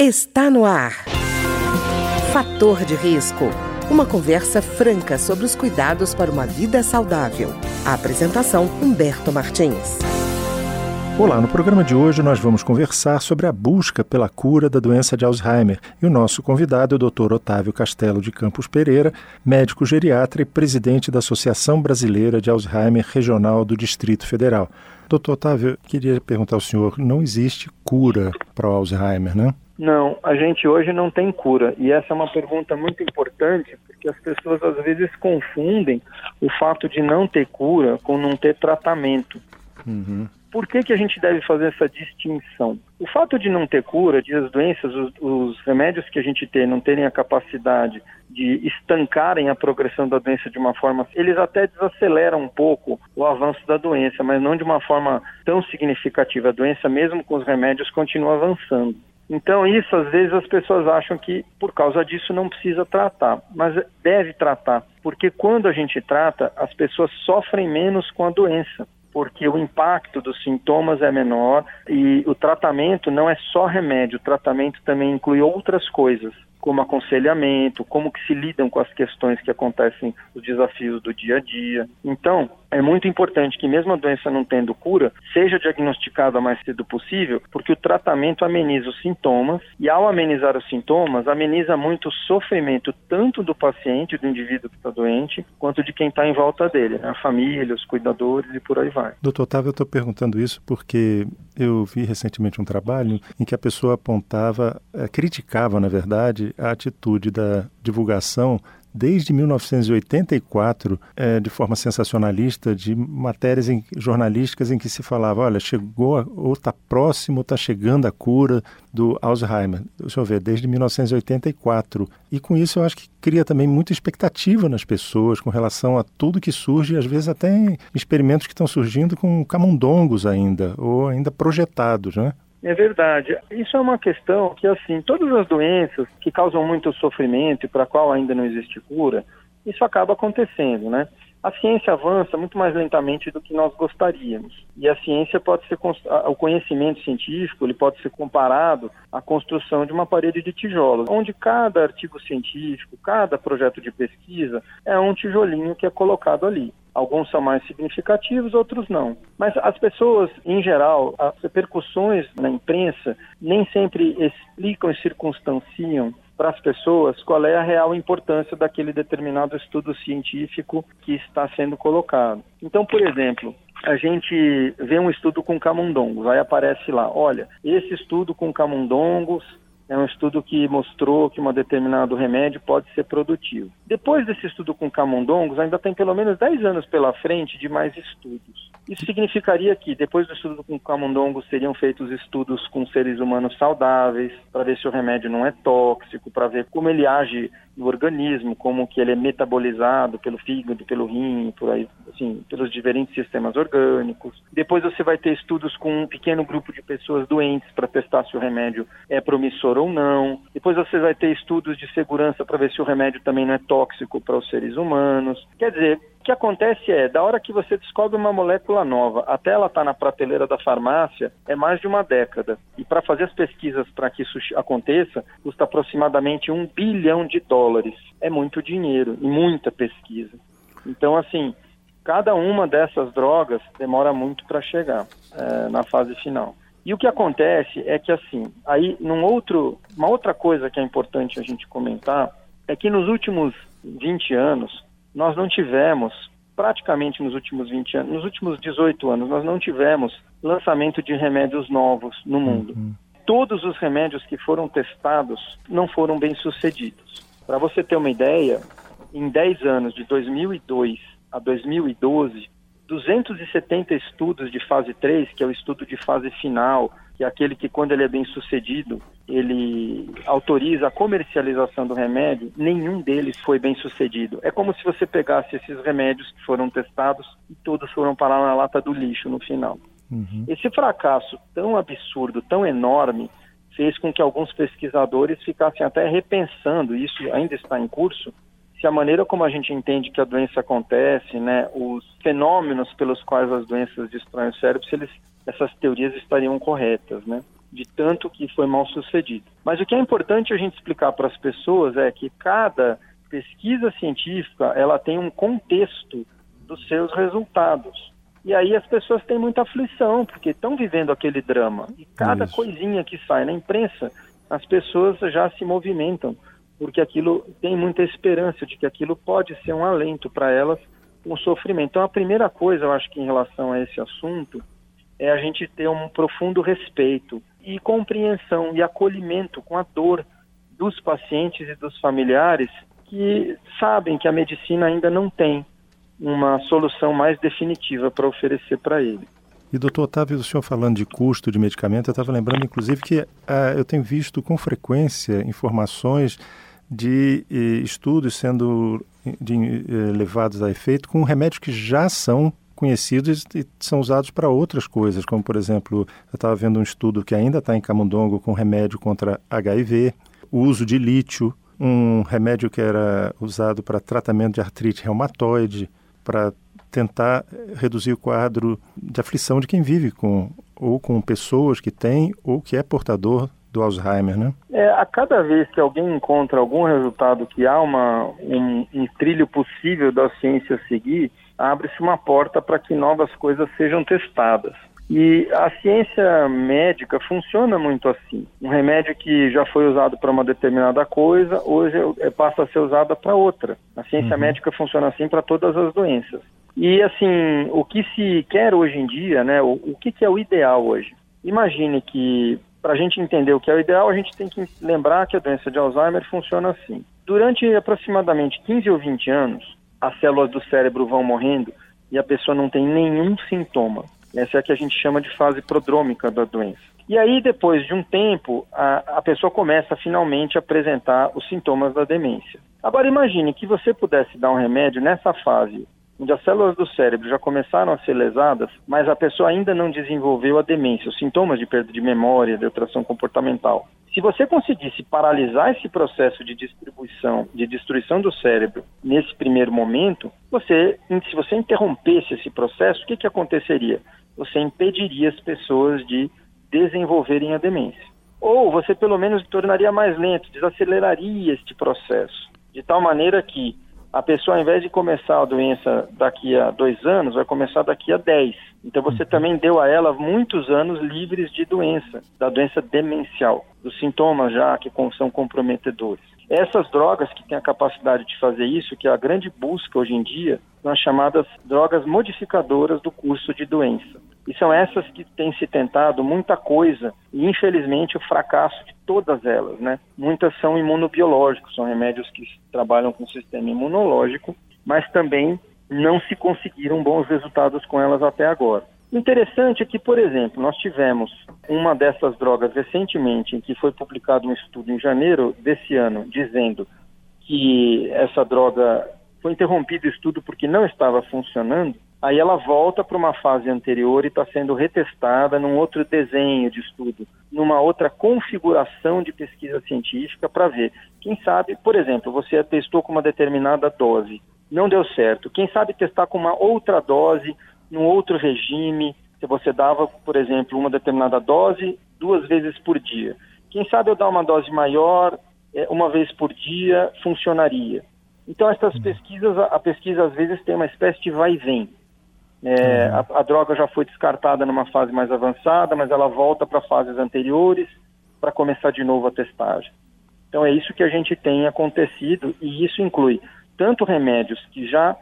Está no ar. Fator de risco. Uma conversa franca sobre os cuidados para uma vida saudável. A apresentação Humberto Martins. Olá, no programa de hoje nós vamos conversar sobre a busca pela cura da doença de Alzheimer. E o nosso convidado é o Dr. Otávio Castelo de Campos Pereira, médico geriatra e presidente da Associação Brasileira de Alzheimer Regional do Distrito Federal. Doutor Otávio, queria perguntar ao senhor, não existe cura para o Alzheimer, né? Não, a gente hoje não tem cura. E essa é uma pergunta muito importante, porque as pessoas às vezes confundem o fato de não ter cura com não ter tratamento. Uhum. Por que, que a gente deve fazer essa distinção? O fato de não ter cura, de as doenças, os, os remédios que a gente tem não terem a capacidade de estancarem a progressão da doença de uma forma, eles até desaceleram um pouco o avanço da doença, mas não de uma forma tão significativa. A doença, mesmo com os remédios, continua avançando. Então, isso às vezes as pessoas acham que por causa disso não precisa tratar, mas deve tratar, porque quando a gente trata, as pessoas sofrem menos com a doença, porque o impacto dos sintomas é menor e o tratamento não é só remédio, o tratamento também inclui outras coisas como aconselhamento, como que se lidam com as questões que acontecem, os desafios do dia a dia. Então, é muito importante que mesmo a doença não tendo cura, seja diagnosticada o mais cedo possível, porque o tratamento ameniza os sintomas e ao amenizar os sintomas, ameniza muito o sofrimento tanto do paciente, do indivíduo que está doente, quanto de quem está em volta dele, né? a família, os cuidadores e por aí vai. Doutor Otávio, eu estou perguntando isso porque eu vi recentemente um trabalho em que a pessoa apontava, eh, criticava, na verdade, a atitude da divulgação desde 1984, é, de forma sensacionalista, de matérias em, jornalísticas em que se falava, olha, chegou, ou está próximo, está chegando a cura do Alzheimer. Deixa eu ver, desde 1984. E com isso eu acho que cria também muita expectativa nas pessoas com relação a tudo que surge, às vezes até experimentos que estão surgindo com camundongos ainda, ou ainda projetados, né? É verdade. Isso é uma questão que, assim, todas as doenças que causam muito sofrimento e para a qual ainda não existe cura, isso acaba acontecendo, né? A ciência avança muito mais lentamente do que nós gostaríamos. E a ciência pode ser o conhecimento científico, ele pode ser comparado à construção de uma parede de tijolos, onde cada artigo científico, cada projeto de pesquisa é um tijolinho que é colocado ali. Alguns são mais significativos, outros não. Mas as pessoas, em geral, as repercussões na imprensa nem sempre explicam e circunstanciam para as pessoas qual é a real importância daquele determinado estudo científico que está sendo colocado. Então, por exemplo, a gente vê um estudo com camundongos, aí aparece lá, olha, esse estudo com camundongos é um estudo que mostrou que um determinado remédio pode ser produtivo. Depois desse estudo com camundongos, ainda tem pelo menos 10 anos pela frente de mais estudos. Isso significaria que, depois do estudo com camundongos, seriam feitos estudos com seres humanos saudáveis, para ver se o remédio não é tóxico, para ver como ele age no organismo, como que ele é metabolizado pelo fígado, pelo rim, por aí, assim, pelos diferentes sistemas orgânicos. Depois você vai ter estudos com um pequeno grupo de pessoas doentes para testar se o remédio é promissor ou não. Depois você vai ter estudos de segurança para ver se o remédio também não é tóxico para os seres humanos. Quer dizer, que acontece é, da hora que você descobre uma molécula nova até ela estar tá na prateleira da farmácia, é mais de uma década. E para fazer as pesquisas para que isso aconteça, custa aproximadamente um bilhão de dólares. É muito dinheiro e muita pesquisa. Então, assim, cada uma dessas drogas demora muito para chegar é, na fase final. E o que acontece é que, assim, aí, num outro, uma outra coisa que é importante a gente comentar é que nos últimos 20 anos, nós não tivemos, praticamente nos últimos 20 anos, nos últimos 18 anos, nós não tivemos lançamento de remédios novos no mundo. Uhum. Todos os remédios que foram testados não foram bem sucedidos. Para você ter uma ideia, em 10 anos, de 2002 a 2012, 270 estudos de fase 3, que é o estudo de fase final, que é aquele que, quando ele é bem sucedido, ele autoriza a comercialização do remédio, nenhum deles foi bem sucedido. É como se você pegasse esses remédios que foram testados e todos foram parar na lata do lixo no final. Uhum. Esse fracasso tão absurdo, tão enorme, fez com que alguns pesquisadores ficassem até repensando, isso ainda está em curso, se a maneira como a gente entende que a doença acontece, né, os fenômenos pelos quais as doenças destroem o cérebro, se eles, essas teorias estariam corretas, né? de tanto que foi mal sucedido. Mas o que é importante a gente explicar para as pessoas é que cada pesquisa científica ela tem um contexto dos seus resultados. E aí as pessoas têm muita aflição, porque estão vivendo aquele drama. E cada Isso. coisinha que sai na imprensa, as pessoas já se movimentam, porque aquilo tem muita esperança de que aquilo pode ser um alento para elas, um sofrimento. Então a primeira coisa, eu acho que em relação a esse assunto, é a gente ter um profundo respeito e compreensão e acolhimento com a dor dos pacientes e dos familiares que sabem que a medicina ainda não tem uma solução mais definitiva para oferecer para ele. E doutor Otávio, o senhor falando de custo de medicamento, eu estava lembrando inclusive que uh, eu tenho visto com frequência informações de eh, estudos sendo de, eh, levados a efeito com remédios que já são conhecidos e são usados para outras coisas, como por exemplo, eu estava vendo um estudo que ainda está em camundongo com remédio contra HIV, o uso de lítio, um remédio que era usado para tratamento de artrite reumatoide, para tentar reduzir o quadro de aflição de quem vive com ou com pessoas que têm ou que é portador do Alzheimer, né? É, a cada vez que alguém encontra algum resultado que há uma, um, um trilho possível da ciência seguir, abre-se uma porta para que novas coisas sejam testadas. E a ciência médica funciona muito assim. Um remédio que já foi usado para uma determinada coisa, hoje é, é, passa a ser usado para outra. A ciência uhum. médica funciona assim para todas as doenças. E assim, o que se quer hoje em dia, né? O, o que, que é o ideal hoje? Imagine que para a gente entender o que é o ideal, a gente tem que lembrar que a doença de Alzheimer funciona assim. Durante aproximadamente 15 ou 20 anos, as células do cérebro vão morrendo e a pessoa não tem nenhum sintoma. Essa é a que a gente chama de fase prodrômica da doença. E aí, depois de um tempo, a, a pessoa começa finalmente a apresentar os sintomas da demência. Agora, imagine que você pudesse dar um remédio nessa fase onde as células do cérebro já começaram a ser lesadas, mas a pessoa ainda não desenvolveu a demência, os sintomas de perda de memória, de alteração comportamental. Se você conseguisse paralisar esse processo de distribuição, de destruição do cérebro nesse primeiro momento, você, se você interrompesse esse processo, o que, que aconteceria? Você impediria as pessoas de desenvolverem a demência. Ou você pelo menos tornaria mais lento, desaceleraria este processo, de tal maneira que a pessoa, ao invés de começar a doença daqui a dois anos, vai começar daqui a dez. Então você uhum. também deu a ela muitos anos livres de doença, da doença demencial, dos sintomas já que são comprometedores. Essas drogas que têm a capacidade de fazer isso, que é a grande busca hoje em dia, são as chamadas drogas modificadoras do curso de doença. E são essas que têm se tentado muita coisa e, infelizmente, o fracasso de todas elas, né? Muitas são imunobiológicos, são remédios que trabalham com o sistema imunológico, mas também não se conseguiram bons resultados com elas até agora. Interessante é que, por exemplo, nós tivemos uma dessas drogas recentemente, em que foi publicado um estudo em janeiro desse ano, dizendo que essa droga foi interrompido o estudo porque não estava funcionando, aí ela volta para uma fase anterior e está sendo retestada num outro desenho de estudo, numa outra configuração de pesquisa científica para ver. Quem sabe, por exemplo, você testou com uma determinada dose, não deu certo. Quem sabe testar com uma outra dose, num outro regime, se você dava, por exemplo, uma determinada dose duas vezes por dia. Quem sabe eu dar uma dose maior, é, uma vez por dia, funcionaria. Então, essas uhum. pesquisas, a pesquisa às vezes tem uma espécie de vai e vem. É, uhum. a, a, droga já foi descartada numa fase mais avançada, mas ela volta para fases anteriores para começar de novo a testagem. Então, é isso que a gente tem acontecido e isso inclui tanto remédios que já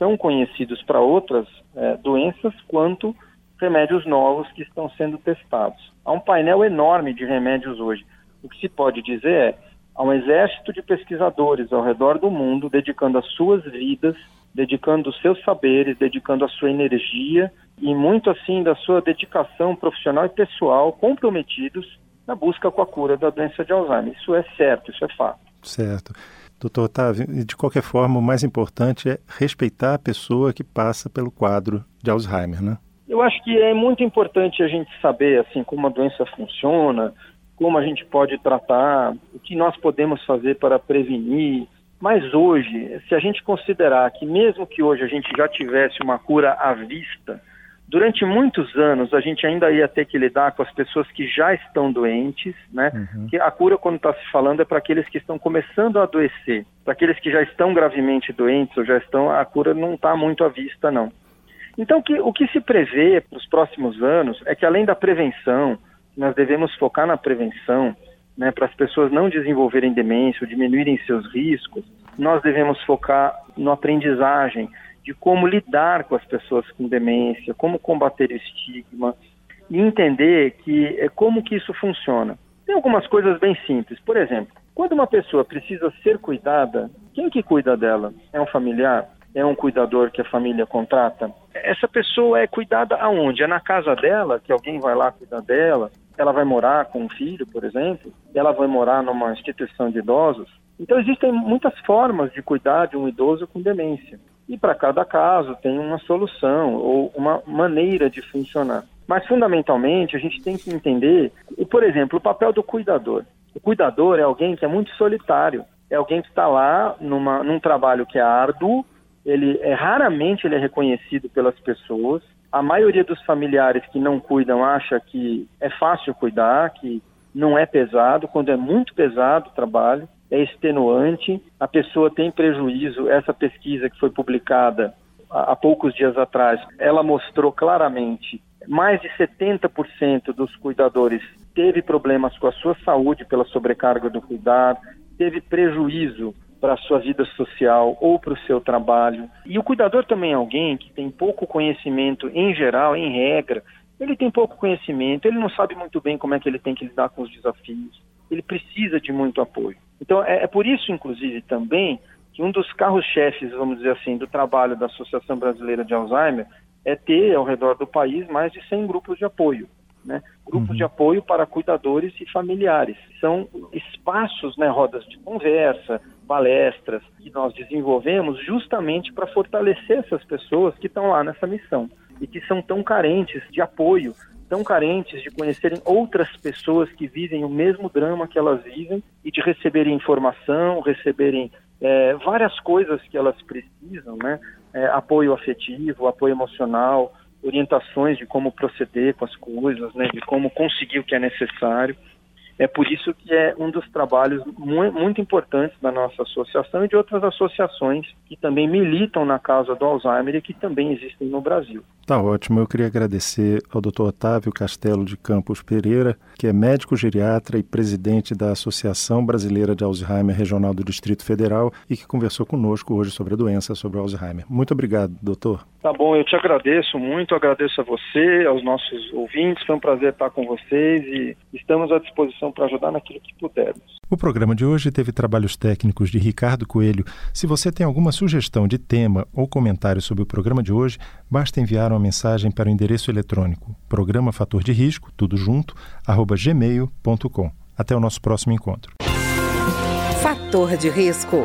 são conhecidos para outras é, doenças, quanto remédios novos que estão sendo testados. Há um painel enorme de remédios hoje. O que se pode dizer é há um exército de pesquisadores ao redor do mundo dedicando as suas vidas, dedicando os seus saberes, dedicando a sua energia e muito assim da sua dedicação profissional e pessoal comprometidos na busca com a cura da doença de Alzheimer. Isso é certo, isso é fato. Certo. Doutor Otávio, de qualquer forma, o mais importante é respeitar a pessoa que passa pelo quadro de Alzheimer, né? Eu acho que é muito importante a gente saber, assim, como a doença funciona, como a gente pode tratar, o que nós podemos fazer para prevenir. Mas hoje, se a gente considerar que mesmo que hoje a gente já tivesse uma cura à vista, Durante muitos anos, a gente ainda ia ter que lidar com as pessoas que já estão doentes, né? Uhum. Que a cura, quando está se falando, é para aqueles que estão começando a adoecer. Para aqueles que já estão gravemente doentes ou já estão, a cura não está muito à vista, não. Então, que, o que se prevê para os próximos anos é que, além da prevenção, nós devemos focar na prevenção, né, para as pessoas não desenvolverem demência ou diminuírem seus riscos, nós devemos focar na aprendizagem de como lidar com as pessoas com demência, como combater o estigma e entender que é como que isso funciona. Tem algumas coisas bem simples. Por exemplo, quando uma pessoa precisa ser cuidada, quem que cuida dela? É um familiar? É um cuidador que a família contrata? Essa pessoa é cuidada aonde? É na casa dela, que alguém vai lá cuidar dela? Ela vai morar com um filho, por exemplo? Ela vai morar numa instituição de idosos? Então existem muitas formas de cuidar de um idoso com demência. E para cada caso tem uma solução ou uma maneira de funcionar. Mas fundamentalmente a gente tem que entender, por exemplo, o papel do cuidador. O cuidador é alguém que é muito solitário, é alguém que está lá numa, num trabalho que é árduo, ele é raramente ele é reconhecido pelas pessoas. A maioria dos familiares que não cuidam acha que é fácil cuidar, que não é pesado, quando é muito pesado o trabalho é extenuante, a pessoa tem prejuízo. Essa pesquisa que foi publicada há poucos dias atrás, ela mostrou claramente mais de 70% dos cuidadores teve problemas com a sua saúde pela sobrecarga do cuidado, teve prejuízo para a sua vida social ou para o seu trabalho. E o cuidador também é alguém que tem pouco conhecimento em geral, em regra, ele tem pouco conhecimento, ele não sabe muito bem como é que ele tem que lidar com os desafios, ele precisa de muito apoio. Então, é, é por isso, inclusive, também, que um dos carros-chefes, vamos dizer assim, do trabalho da Associação Brasileira de Alzheimer é ter, ao redor do país, mais de 100 grupos de apoio. Né? Grupos uhum. de apoio para cuidadores e familiares. São espaços, né, rodas de conversa, palestras, que nós desenvolvemos justamente para fortalecer essas pessoas que estão lá nessa missão e que são tão carentes de apoio tão carentes de conhecerem outras pessoas que vivem o mesmo drama que elas vivem e de receberem informação, receberem é, várias coisas que elas precisam, né? É, apoio afetivo, apoio emocional, orientações de como proceder com as coisas, né? De como conseguir o que é necessário. É por isso que é um dos trabalhos muito importantes da nossa associação e de outras associações que também militam na causa do Alzheimer e que também existem no Brasil. Tá ótimo. Eu queria agradecer ao Dr. Otávio Castelo de Campos Pereira, que é médico geriatra e presidente da Associação Brasileira de Alzheimer Regional do Distrito Federal e que conversou conosco hoje sobre a doença, sobre o Alzheimer. Muito obrigado, doutor. Tá bom, eu te agradeço muito, agradeço a você, aos nossos ouvintes. Foi um prazer estar com vocês e estamos à disposição para ajudar naquilo que pudermos. O programa de hoje teve trabalhos técnicos de Ricardo Coelho. Se você tem alguma sugestão de tema ou comentário sobre o programa de hoje, basta enviar uma mensagem para o endereço eletrônico programa fator de risco, tudo junto, arroba gmail.com. Até o nosso próximo encontro. Fator de risco,